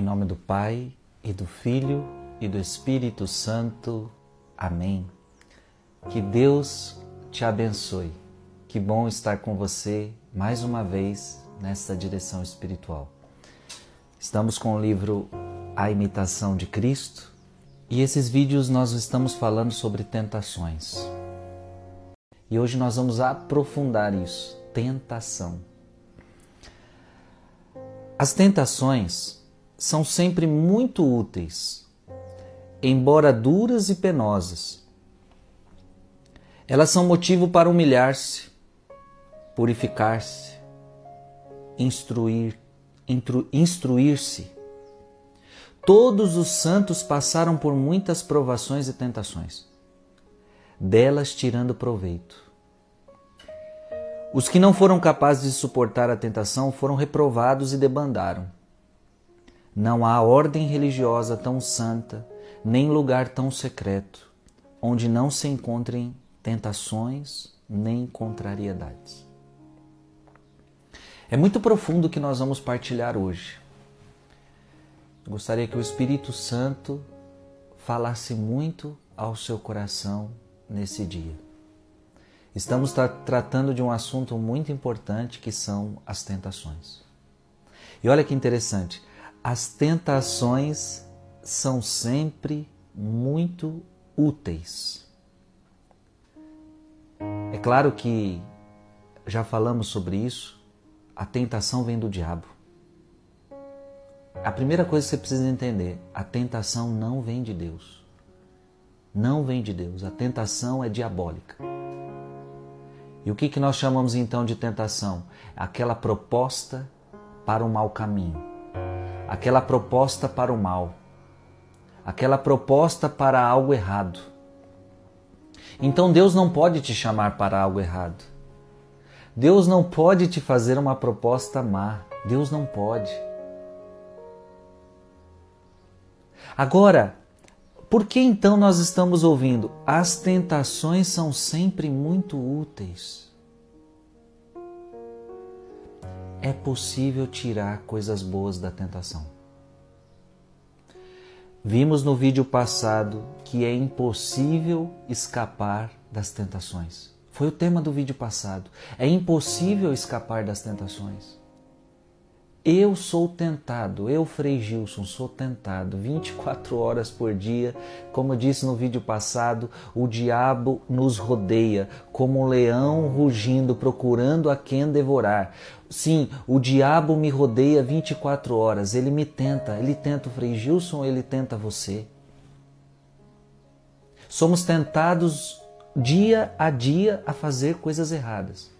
Em nome do Pai e do Filho e do Espírito Santo. Amém. Que Deus te abençoe. Que bom estar com você mais uma vez nessa direção espiritual. Estamos com o livro A Imitação de Cristo e esses vídeos nós estamos falando sobre tentações. E hoje nós vamos aprofundar isso, tentação. As tentações são sempre muito úteis, embora duras e penosas. Elas são motivo para humilhar-se, purificar-se, instruir, instruir-se. Todos os santos passaram por muitas provações e tentações, delas tirando proveito. Os que não foram capazes de suportar a tentação foram reprovados e debandaram. Não há ordem religiosa tão santa, nem lugar tão secreto, onde não se encontrem tentações nem contrariedades. É muito profundo o que nós vamos partilhar hoje. Eu gostaria que o Espírito Santo falasse muito ao seu coração nesse dia. Estamos tra tratando de um assunto muito importante que são as tentações. E olha que interessante, as tentações são sempre muito úteis. É claro que já falamos sobre isso, a tentação vem do diabo. A primeira coisa que você precisa entender, a tentação não vem de Deus. Não vem de Deus, a tentação é diabólica. E o que, que nós chamamos então de tentação? Aquela proposta para o mau caminho, aquela proposta para o mal, aquela proposta para algo errado. Então Deus não pode te chamar para algo errado. Deus não pode te fazer uma proposta má. Deus não pode. Agora, por que então nós estamos ouvindo? As tentações são sempre muito úteis. É possível tirar coisas boas da tentação. Vimos no vídeo passado que é impossível escapar das tentações. Foi o tema do vídeo passado. É impossível escapar das tentações. Eu sou tentado, eu, Frei Gilson, sou tentado 24 horas por dia. Como disse no vídeo passado, o diabo nos rodeia como um leão rugindo, procurando a quem devorar. Sim, o diabo me rodeia 24 horas, ele me tenta, ele tenta o Frei Gilson, ele tenta você. Somos tentados dia a dia a fazer coisas erradas.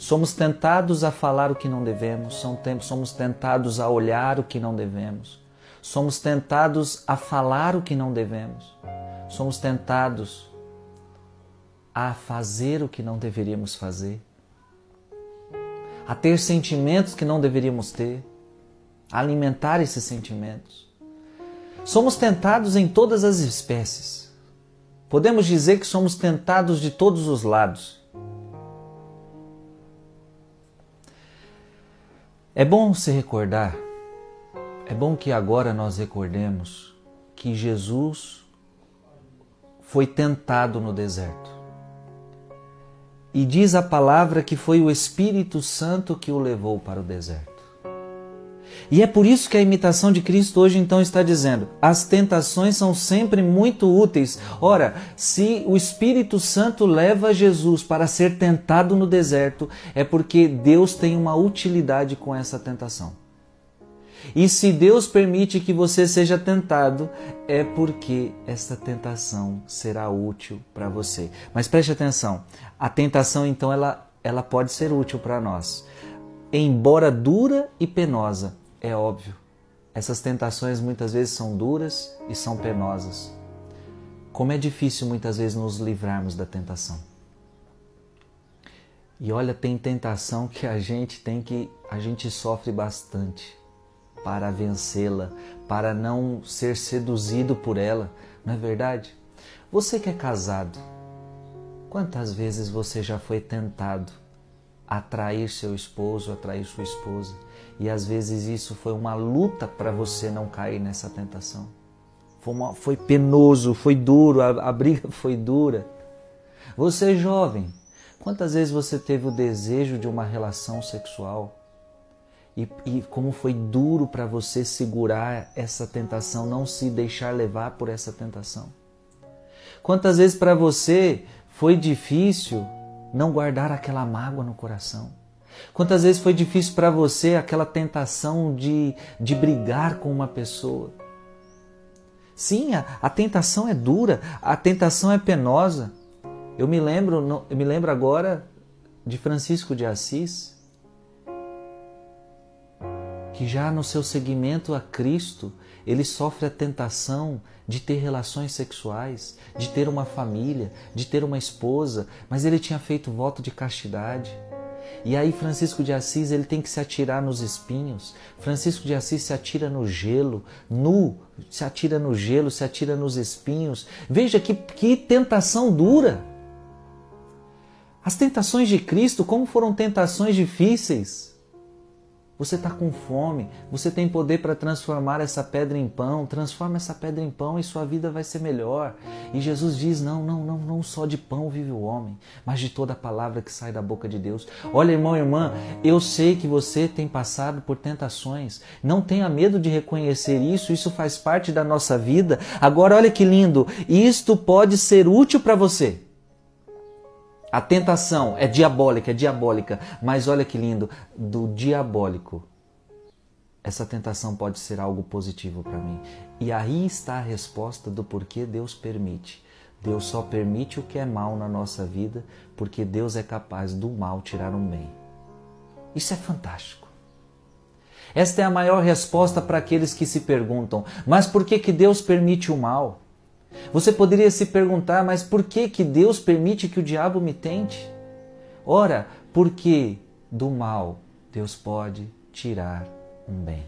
Somos tentados a falar o que não devemos, somos tentados a olhar o que não devemos, somos tentados a falar o que não devemos, somos tentados a fazer o que não deveríamos fazer, a ter sentimentos que não deveríamos ter, a alimentar esses sentimentos. Somos tentados em todas as espécies. Podemos dizer que somos tentados de todos os lados. É bom se recordar, é bom que agora nós recordemos que Jesus foi tentado no deserto. E diz a palavra que foi o Espírito Santo que o levou para o deserto. E é por isso que a imitação de Cristo hoje então está dizendo: as tentações são sempre muito úteis. Ora, se o Espírito Santo leva Jesus para ser tentado no deserto, é porque Deus tem uma utilidade com essa tentação. E se Deus permite que você seja tentado, é porque essa tentação será útil para você. Mas preste atenção, a tentação então ela, ela pode ser útil para nós. Embora dura e penosa, é óbvio. Essas tentações muitas vezes são duras e são penosas. Como é difícil muitas vezes nos livrarmos da tentação. E olha, tem tentação que a gente tem que a gente sofre bastante para vencê-la, para não ser seduzido por ela, não é verdade? Você que é casado, quantas vezes você já foi tentado atrair seu esposo, atrair sua esposa. E às vezes isso foi uma luta para você não cair nessa tentação. Foi, uma, foi penoso, foi duro, a, a briga foi dura. Você jovem, quantas vezes você teve o desejo de uma relação sexual? E, e como foi duro para você segurar essa tentação, não se deixar levar por essa tentação? Quantas vezes para você foi difícil não guardar aquela mágoa no coração? Quantas vezes foi difícil para você aquela tentação de, de brigar com uma pessoa? Sim, a, a, tentação é dura, a tentação é penosa. Eu me lembro, eu me lembro agora de Francisco de Assis, que já no seu seguimento a Cristo, ele sofre a tentação de ter relações sexuais, de ter uma família, de ter uma esposa, mas ele tinha feito voto de castidade. E aí Francisco de Assis ele tem que se atirar nos espinhos. Francisco de Assis se atira no gelo, nu, se atira no gelo, se atira nos espinhos. Veja que, que tentação dura. As tentações de Cristo, como foram tentações difíceis. Você está com fome, você tem poder para transformar essa pedra em pão, transforma essa pedra em pão e sua vida vai ser melhor. E Jesus diz: não, não, não, não só de pão vive o homem, mas de toda a palavra que sai da boca de Deus. Olha, irmão e irmã, eu sei que você tem passado por tentações. Não tenha medo de reconhecer isso, isso faz parte da nossa vida. Agora, olha que lindo, isto pode ser útil para você. A tentação é diabólica, é diabólica, mas olha que lindo, do diabólico, essa tentação pode ser algo positivo para mim. E aí está a resposta do porquê Deus permite. Deus só permite o que é mal na nossa vida, porque Deus é capaz do mal tirar um bem. Isso é fantástico. Esta é a maior resposta para aqueles que se perguntam: mas por que, que Deus permite o mal? Você poderia se perguntar, mas por que, que Deus permite que o diabo me tente? Ora, porque do mal Deus pode tirar um bem.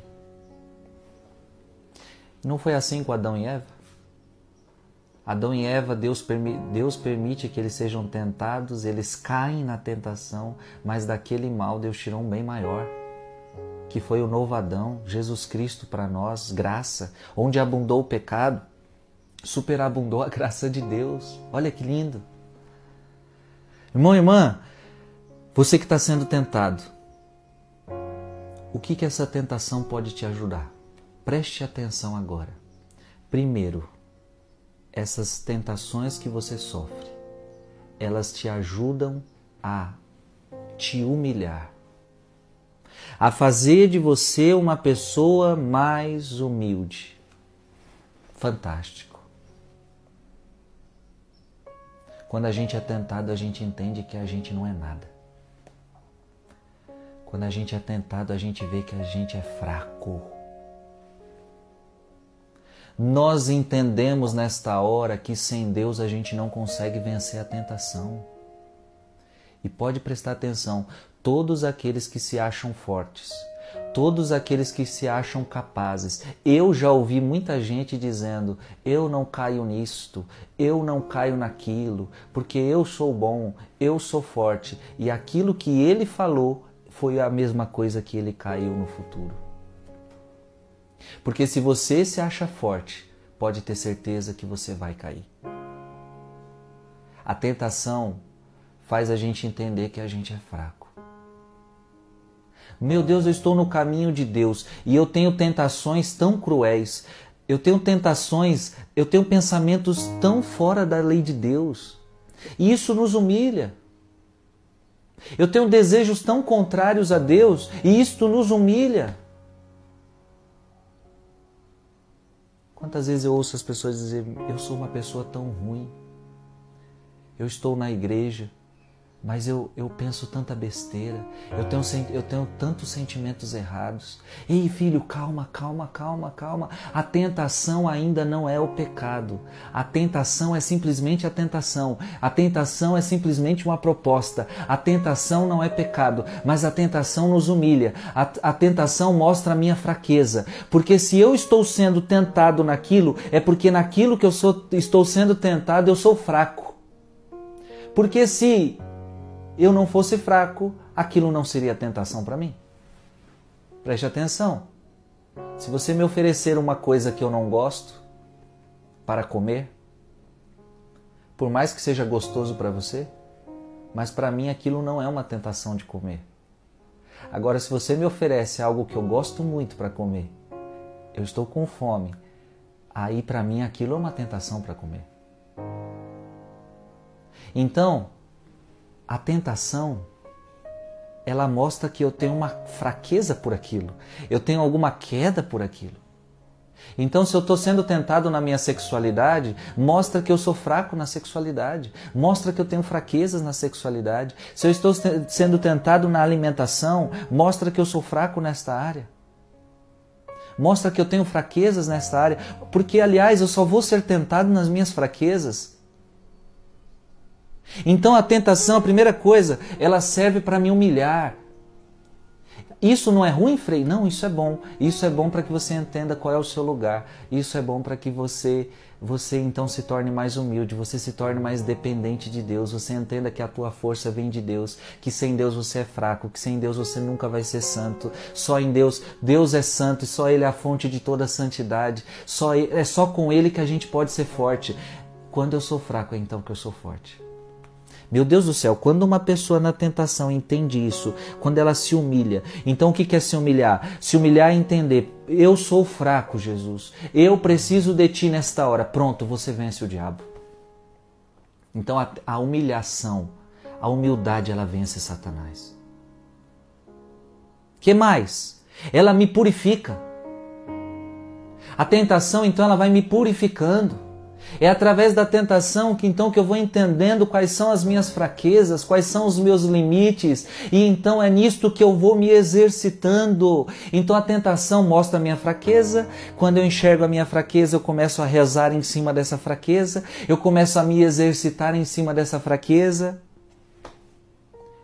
Não foi assim com Adão e Eva? Adão e Eva, Deus, permi Deus permite que eles sejam tentados, eles caem na tentação, mas daquele mal Deus tirou um bem maior, que foi o novo Adão, Jesus Cristo para nós, graça, onde abundou o pecado, superabundou a graça de Deus. Olha que lindo. Irmão e irmã, você que está sendo tentado, o que, que essa tentação pode te ajudar? Preste atenção agora. Primeiro, essas tentações que você sofre, elas te ajudam a te humilhar, a fazer de você uma pessoa mais humilde. Fantástico. Quando a gente é tentado, a gente entende que a gente não é nada. Quando a gente é tentado, a gente vê que a gente é fraco. Nós entendemos nesta hora que sem Deus a gente não consegue vencer a tentação. E pode prestar atenção: todos aqueles que se acham fortes, todos aqueles que se acham capazes. Eu já ouvi muita gente dizendo: eu não caio nisto, eu não caio naquilo, porque eu sou bom, eu sou forte. E aquilo que ele falou foi a mesma coisa que ele caiu no futuro. Porque se você se acha forte, pode ter certeza que você vai cair. A tentação faz a gente entender que a gente é fraco. Meu Deus, eu estou no caminho de Deus e eu tenho tentações tão cruéis. Eu tenho tentações, eu tenho pensamentos tão fora da lei de Deus. E isso nos humilha. Eu tenho desejos tão contrários a Deus e isto nos humilha. Quantas vezes eu ouço as pessoas dizer: Eu sou uma pessoa tão ruim. Eu estou na igreja, mas eu, eu penso tanta besteira, eu tenho, eu tenho tantos sentimentos errados. Ei, filho, calma, calma, calma, calma. A tentação ainda não é o pecado. A tentação é simplesmente a tentação. A tentação é simplesmente uma proposta. A tentação não é pecado, mas a tentação nos humilha. A, a tentação mostra a minha fraqueza. Porque se eu estou sendo tentado naquilo, é porque naquilo que eu sou, estou sendo tentado eu sou fraco. Porque se eu não fosse fraco, aquilo não seria tentação para mim. Preste atenção. Se você me oferecer uma coisa que eu não gosto para comer, por mais que seja gostoso para você, mas para mim aquilo não é uma tentação de comer. Agora, se você me oferece algo que eu gosto muito para comer, eu estou com fome, aí para mim aquilo é uma tentação para comer. Então, a tentação ela mostra que eu tenho uma fraqueza por aquilo, eu tenho alguma queda por aquilo. Então, se eu estou sendo tentado na minha sexualidade, mostra que eu sou fraco na sexualidade, mostra que eu tenho fraquezas na sexualidade. Se eu estou sendo tentado na alimentação, mostra que eu sou fraco nesta área. Mostra que eu tenho fraquezas nesta área, porque, aliás, eu só vou ser tentado nas minhas fraquezas. Então a tentação, a primeira coisa, ela serve para me humilhar. Isso não é ruim, Frei? Não, isso é bom. Isso é bom para que você entenda qual é o seu lugar. Isso é bom para que você você então se torne mais humilde, você se torne mais dependente de Deus, você entenda que a tua força vem de Deus, que sem Deus você é fraco, que sem Deus você nunca vai ser santo. Só em Deus, Deus é santo e só ele é a fonte de toda a santidade. Só é só com ele que a gente pode ser forte. Quando eu sou fraco é então que eu sou forte. Meu Deus do céu, quando uma pessoa na tentação entende isso, quando ela se humilha, então o que é se humilhar? Se humilhar é entender, eu sou fraco, Jesus, eu preciso de ti nesta hora. Pronto, você vence o diabo. Então a, a humilhação, a humildade, ela vence Satanás. Que mais? Ela me purifica. A tentação, então, ela vai me purificando. É através da tentação que então que eu vou entendendo quais são as minhas fraquezas, quais são os meus limites, e então é nisto que eu vou me exercitando. Então a tentação mostra a minha fraqueza, quando eu enxergo a minha fraqueza, eu começo a rezar em cima dessa fraqueza, eu começo a me exercitar em cima dessa fraqueza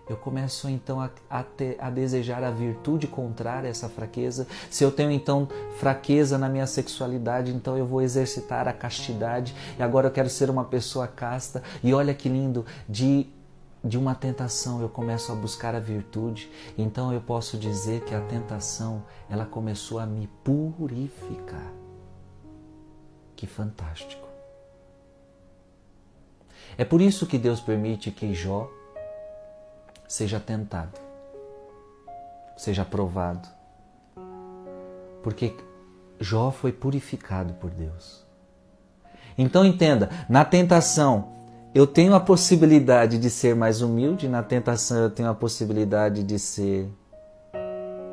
eu começo então a, a, ter, a, desejar a virtude contrária a essa fraqueza. Se eu tenho então fraqueza na minha sexualidade, então eu vou exercitar a castidade e agora eu quero ser uma pessoa casta. E olha que lindo, de, de uma tentação eu começo a buscar a virtude. Então eu posso dizer que a tentação ela começou a me purificar. Que fantástico! É por isso que Deus permite que Jó seja tentado, seja provado. Porque Jó foi purificado por Deus. Então entenda, na tentação eu tenho a possibilidade de ser mais humilde, na tentação eu tenho a possibilidade de ser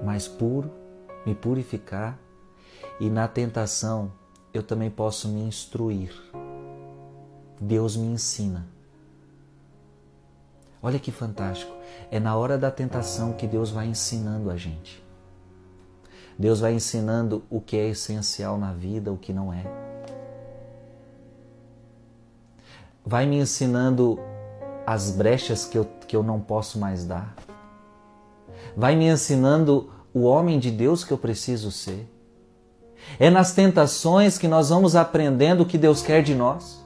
mais puro, me purificar, e na tentação eu também posso me instruir. Deus me ensina. Olha que fantástico. É na hora da tentação que Deus vai ensinando a gente. Deus vai ensinando o que é essencial na vida, o que não é. Vai me ensinando as brechas que eu, que eu não posso mais dar. Vai me ensinando o homem de Deus que eu preciso ser. É nas tentações que nós vamos aprendendo o que Deus quer de nós.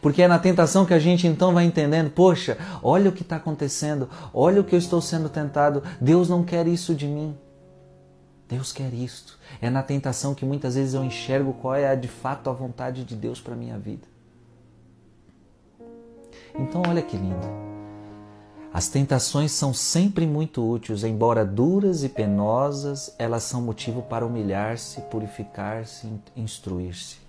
Porque é na tentação que a gente então vai entendendo: poxa, olha o que está acontecendo, olha o que eu estou sendo tentado, Deus não quer isso de mim. Deus quer isto. É na tentação que muitas vezes eu enxergo qual é de fato a vontade de Deus para minha vida. Então, olha que lindo. As tentações são sempre muito úteis, embora duras e penosas, elas são motivo para humilhar-se, purificar-se, instruir-se.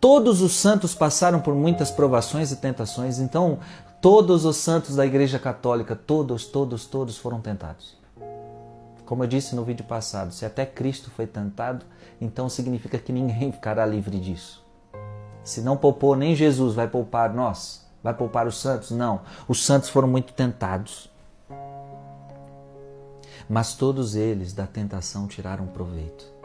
Todos os santos passaram por muitas provações e tentações, então todos os santos da Igreja Católica, todos, todos, todos foram tentados. Como eu disse no vídeo passado, se até Cristo foi tentado, então significa que ninguém ficará livre disso. Se não poupou nem Jesus, vai poupar nós? Vai poupar os santos? Não. Os santos foram muito tentados. Mas todos eles da tentação tiraram proveito.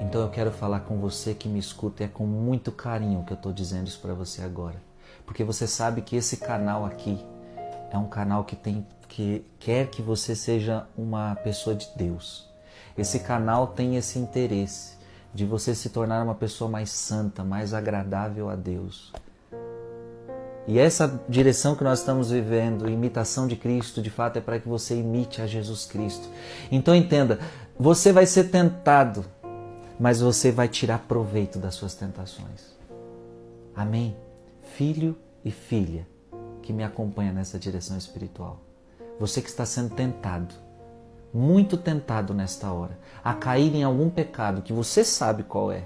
Então eu quero falar com você que me escuta e é com muito carinho que eu estou dizendo isso para você agora, porque você sabe que esse canal aqui é um canal que tem que quer que você seja uma pessoa de Deus. Esse canal tem esse interesse de você se tornar uma pessoa mais santa, mais agradável a Deus. E essa direção que nós estamos vivendo, imitação de Cristo, de fato é para que você imite a Jesus Cristo. Então entenda, você vai ser tentado, mas você vai tirar proveito das suas tentações. Amém? Filho e filha que me acompanha nessa direção espiritual. Você que está sendo tentado, muito tentado nesta hora, a cair em algum pecado que você sabe qual é,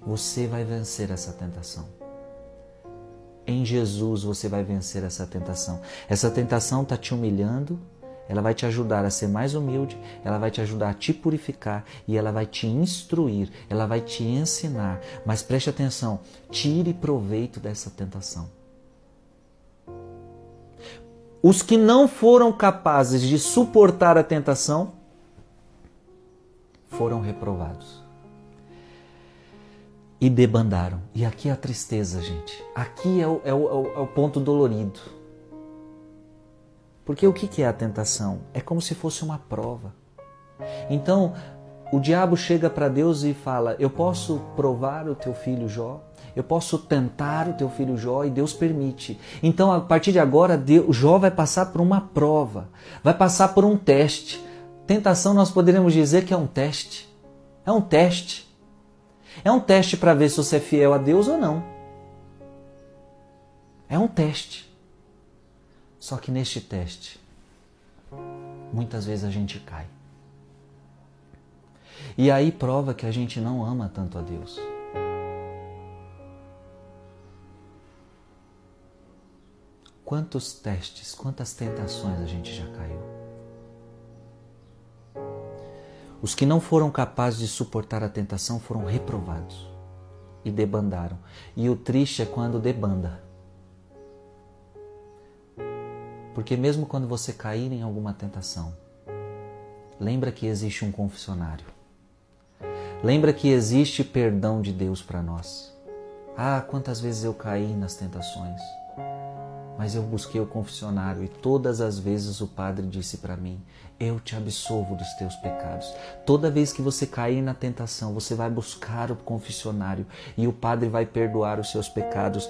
você vai vencer essa tentação. Em Jesus você vai vencer essa tentação. Essa tentação está te humilhando, ela vai te ajudar a ser mais humilde, ela vai te ajudar a te purificar e ela vai te instruir, ela vai te ensinar. Mas preste atenção, tire proveito dessa tentação. Os que não foram capazes de suportar a tentação foram reprovados e debandaram. E aqui é a tristeza, gente. Aqui é o, é o, é o ponto dolorido. Porque o que é a tentação? É como se fosse uma prova. Então, o diabo chega para Deus e fala: Eu posso provar o teu filho Jó? Eu posso tentar o teu filho Jó e Deus permite. Então, a partir de agora, Deus, Jó vai passar por uma prova, vai passar por um teste. Tentação, nós poderíamos dizer que é um teste. É um teste. É um teste para ver se você é fiel a Deus ou não. É um teste. Só que neste teste, muitas vezes a gente cai. E aí prova que a gente não ama tanto a Deus. Quantos testes, quantas tentações a gente já caiu? Os que não foram capazes de suportar a tentação foram reprovados e debandaram. E o triste é quando debanda. Porque mesmo quando você cair em alguma tentação, lembra que existe um confessionário. Lembra que existe perdão de Deus para nós. Ah, quantas vezes eu caí nas tentações mas eu busquei o confessionário e todas as vezes o padre disse para mim: Eu te absolvo dos teus pecados. Toda vez que você cair na tentação, você vai buscar o confessionário e o padre vai perdoar os seus pecados.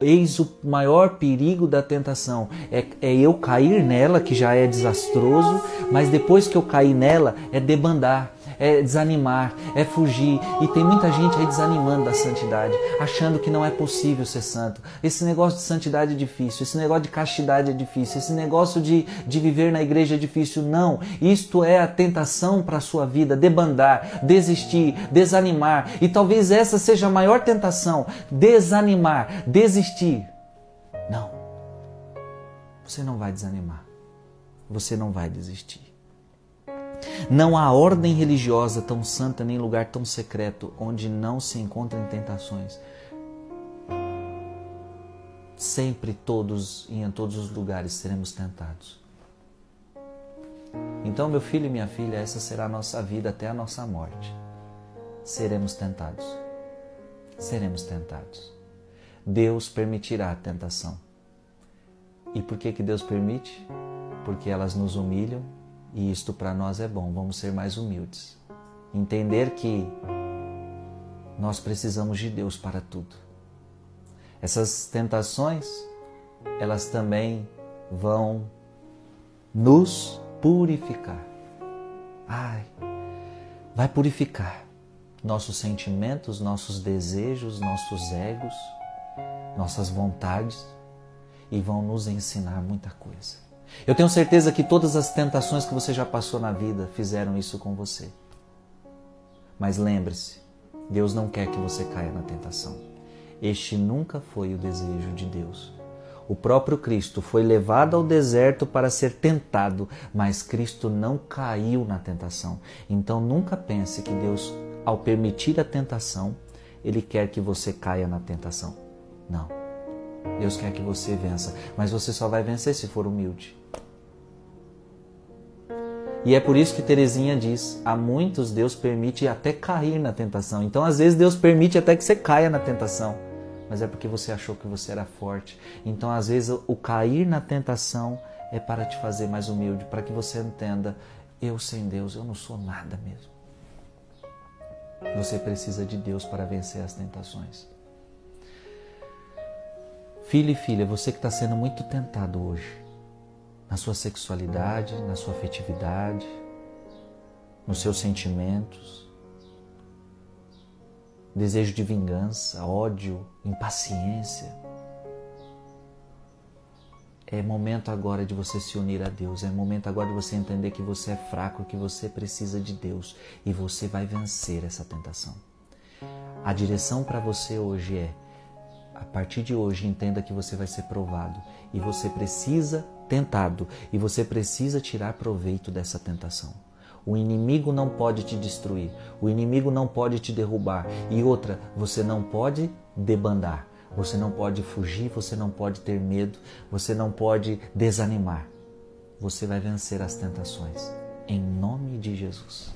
Eis o maior perigo da tentação: é, é, eu cair nela, que já é desastroso, mas depois que eu cair nela, é debandar, é desanimar, é fugir. E tem muita gente aí desanimando da santidade, achando que não é possível ser santo. Esse negócio de santidade é difícil, esse negócio de castidade é difícil, esse negócio de, de viver na igreja é difícil. Não, isto é a tentação para a sua vida: debandar, desistir, desanimar. E talvez essa seja a maior tentação: desanimar, desistir. Não, você não vai desanimar, você não vai desistir. Não há ordem religiosa tão santa nem lugar tão secreto onde não se encontrem tentações. Sempre todos e em todos os lugares seremos tentados. Então, meu filho e minha filha, essa será a nossa vida até a nossa morte. Seremos tentados. Seremos tentados. Deus permitirá a tentação. E por que, que Deus permite? Porque elas nos humilham e isto para nós é bom, vamos ser mais humildes. Entender que nós precisamos de Deus para tudo. Essas tentações, elas também vão nos purificar. Ai, vai purificar nossos sentimentos, nossos desejos, nossos egos, nossas vontades e vão nos ensinar muita coisa. Eu tenho certeza que todas as tentações que você já passou na vida fizeram isso com você. Mas lembre-se, Deus não quer que você caia na tentação. Este nunca foi o desejo de Deus. O próprio Cristo foi levado ao deserto para ser tentado, mas Cristo não caiu na tentação. Então nunca pense que Deus, ao permitir a tentação, ele quer que você caia na tentação. Não. Deus quer que você vença, mas você só vai vencer se for humilde. E é por isso que Terezinha diz: a muitos Deus permite até cair na tentação. Então, às vezes, Deus permite até que você caia na tentação, mas é porque você achou que você era forte. Então, às vezes, o cair na tentação é para te fazer mais humilde, para que você entenda: eu sem Deus, eu não sou nada mesmo. Você precisa de Deus para vencer as tentações. Filho e filha, você que está sendo muito tentado hoje, na sua sexualidade, na sua afetividade, nos seus sentimentos, desejo de vingança, ódio, impaciência. É momento agora de você se unir a Deus, é momento agora de você entender que você é fraco, que você precisa de Deus e você vai vencer essa tentação. A direção para você hoje é: a partir de hoje, entenda que você vai ser provado e você precisa tentado e você precisa tirar proveito dessa tentação. O inimigo não pode te destruir, o inimigo não pode te derrubar. E outra, você não pode debandar, você não pode fugir, você não pode ter medo, você não pode desanimar. Você vai vencer as tentações, em nome de Jesus.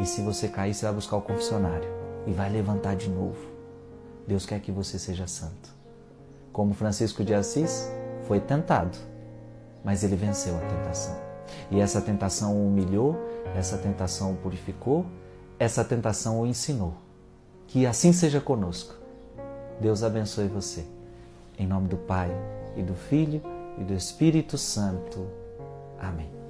E se você cair, você vai buscar o confessionário e vai levantar de novo. Deus quer que você seja santo. Como Francisco de Assis foi tentado, mas ele venceu a tentação. E essa tentação o humilhou, essa tentação o purificou, essa tentação o ensinou. Que assim seja conosco. Deus abençoe você. Em nome do Pai, e do Filho, e do Espírito Santo. Amém.